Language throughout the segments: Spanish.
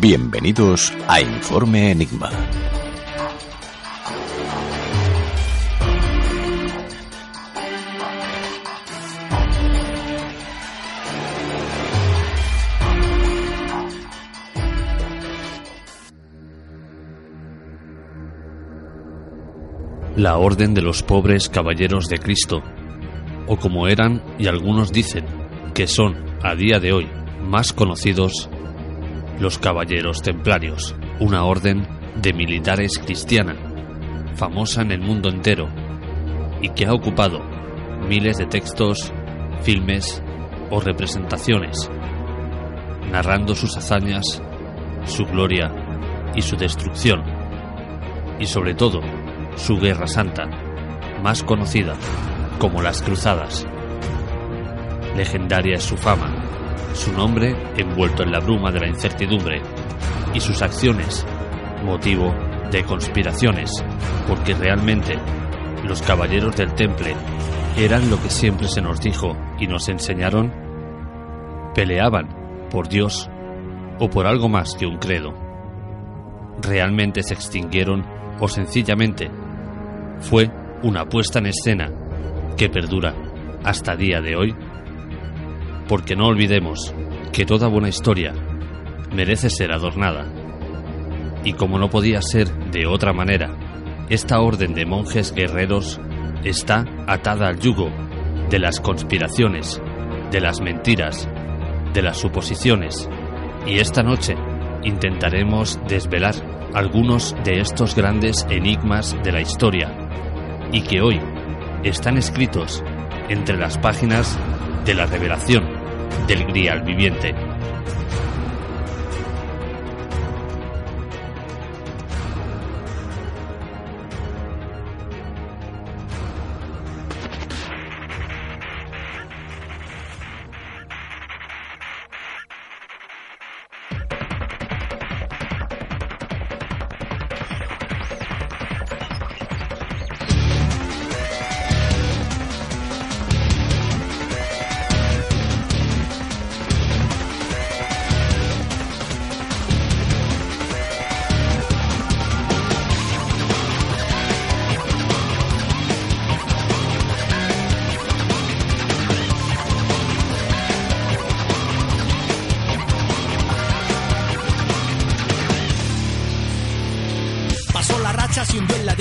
Bienvenidos a Informe Enigma. La Orden de los Pobres Caballeros de Cristo, o como eran y algunos dicen que son a día de hoy más conocidos, los Caballeros Templarios, una orden de militares cristiana, famosa en el mundo entero y que ha ocupado miles de textos, filmes o representaciones, narrando sus hazañas, su gloria y su destrucción, y sobre todo su Guerra Santa, más conocida como las Cruzadas. Legendaria es su fama, su nombre envuelto en la bruma de la incertidumbre y sus acciones motivo de conspiraciones, porque realmente los caballeros del temple eran lo que siempre se nos dijo y nos enseñaron, peleaban por Dios o por algo más que un credo. Realmente se extinguieron o sencillamente fue una puesta en escena que perdura hasta día de hoy? Porque no olvidemos que toda buena historia merece ser adornada. Y como no podía ser de otra manera, esta orden de monjes guerreros está atada al yugo de las conspiraciones, de las mentiras, de las suposiciones. Y esta noche intentaremos desvelar algunos de estos grandes enigmas de la historia y que hoy están escritos entre las páginas de la revelación del Grial viviente.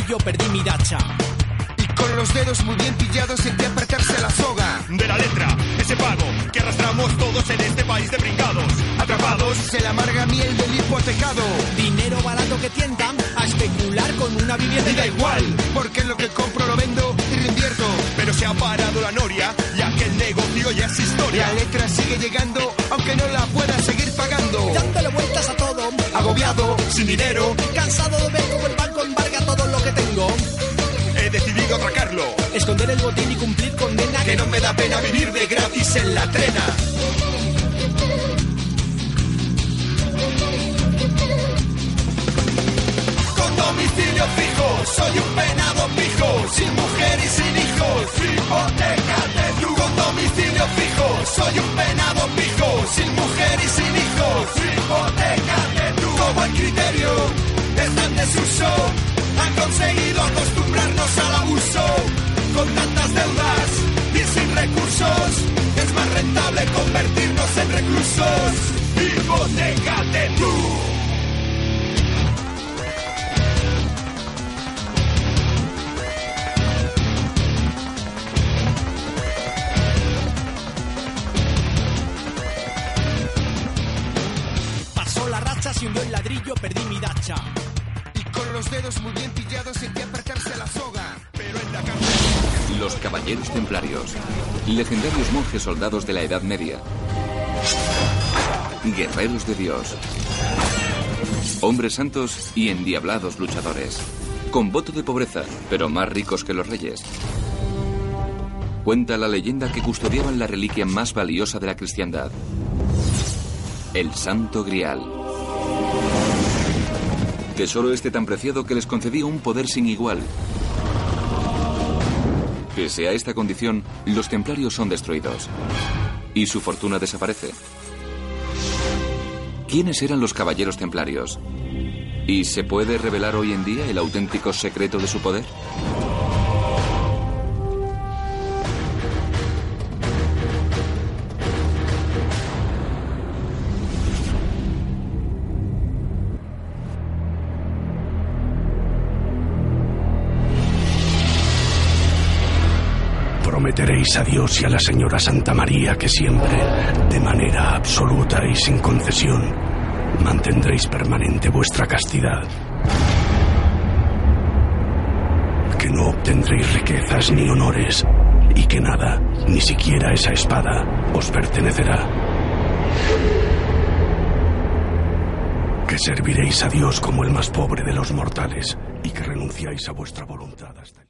Ladrillo, perdí mi dacha. Y con los dedos muy bien pillados sentí apretarse la soga. de la letra, ese pago que arrastramos todos en este país de brincados, atrapados. Se la amarga miel del hipotecado. Dinero barato que tientan a especular con una vivienda Y da igual, porque lo que compro lo vendo y reinvierto. Pero se ha parado la noria, ya que el negocio ya es historia. La letra sigue llegando, aunque no la pueda seguir pagando. Dándole vueltas a todo, Agobiado, Sin dinero, cansado de ver el botín cumplir condena Que no me da pena vivir de gratis en la trena. Con domicilio fijo, soy un penado fijo, sin mujer y sin hijos, hipoteca de. Con domicilio fijo, soy un penado fijo, sin mujer y sin hijos, hipoteca de luz. Todo el criterio está en desuso, han conseguido acostumbrarnos al abuso. Perdí mi dacha. y con los dedos muy bien pillados sentí apretarse la soga. Pero en la cárcel Los Caballeros Templarios. Legendarios monjes soldados de la Edad Media. Guerreros de Dios. Hombres santos y endiablados luchadores. Con voto de pobreza, pero más ricos que los reyes. Cuenta la leyenda que custodiaban la reliquia más valiosa de la cristiandad. El Santo Grial. Tesoro este tan preciado que les concedía un poder sin igual. Pese a esta condición, los templarios son destruidos. Y su fortuna desaparece. quiénes eran los caballeros templarios. ¿Y se puede revelar hoy en día el auténtico secreto de su poder? Prometeréis a Dios y a la señora Santa María que siempre, de manera absoluta y sin concesión, mantendréis permanente vuestra castidad. Que no obtendréis riquezas ni honores y que nada, ni siquiera esa espada, os pertenecerá. Que serviréis a Dios como el más pobre de los mortales y que renunciáis a vuestra voluntad hasta.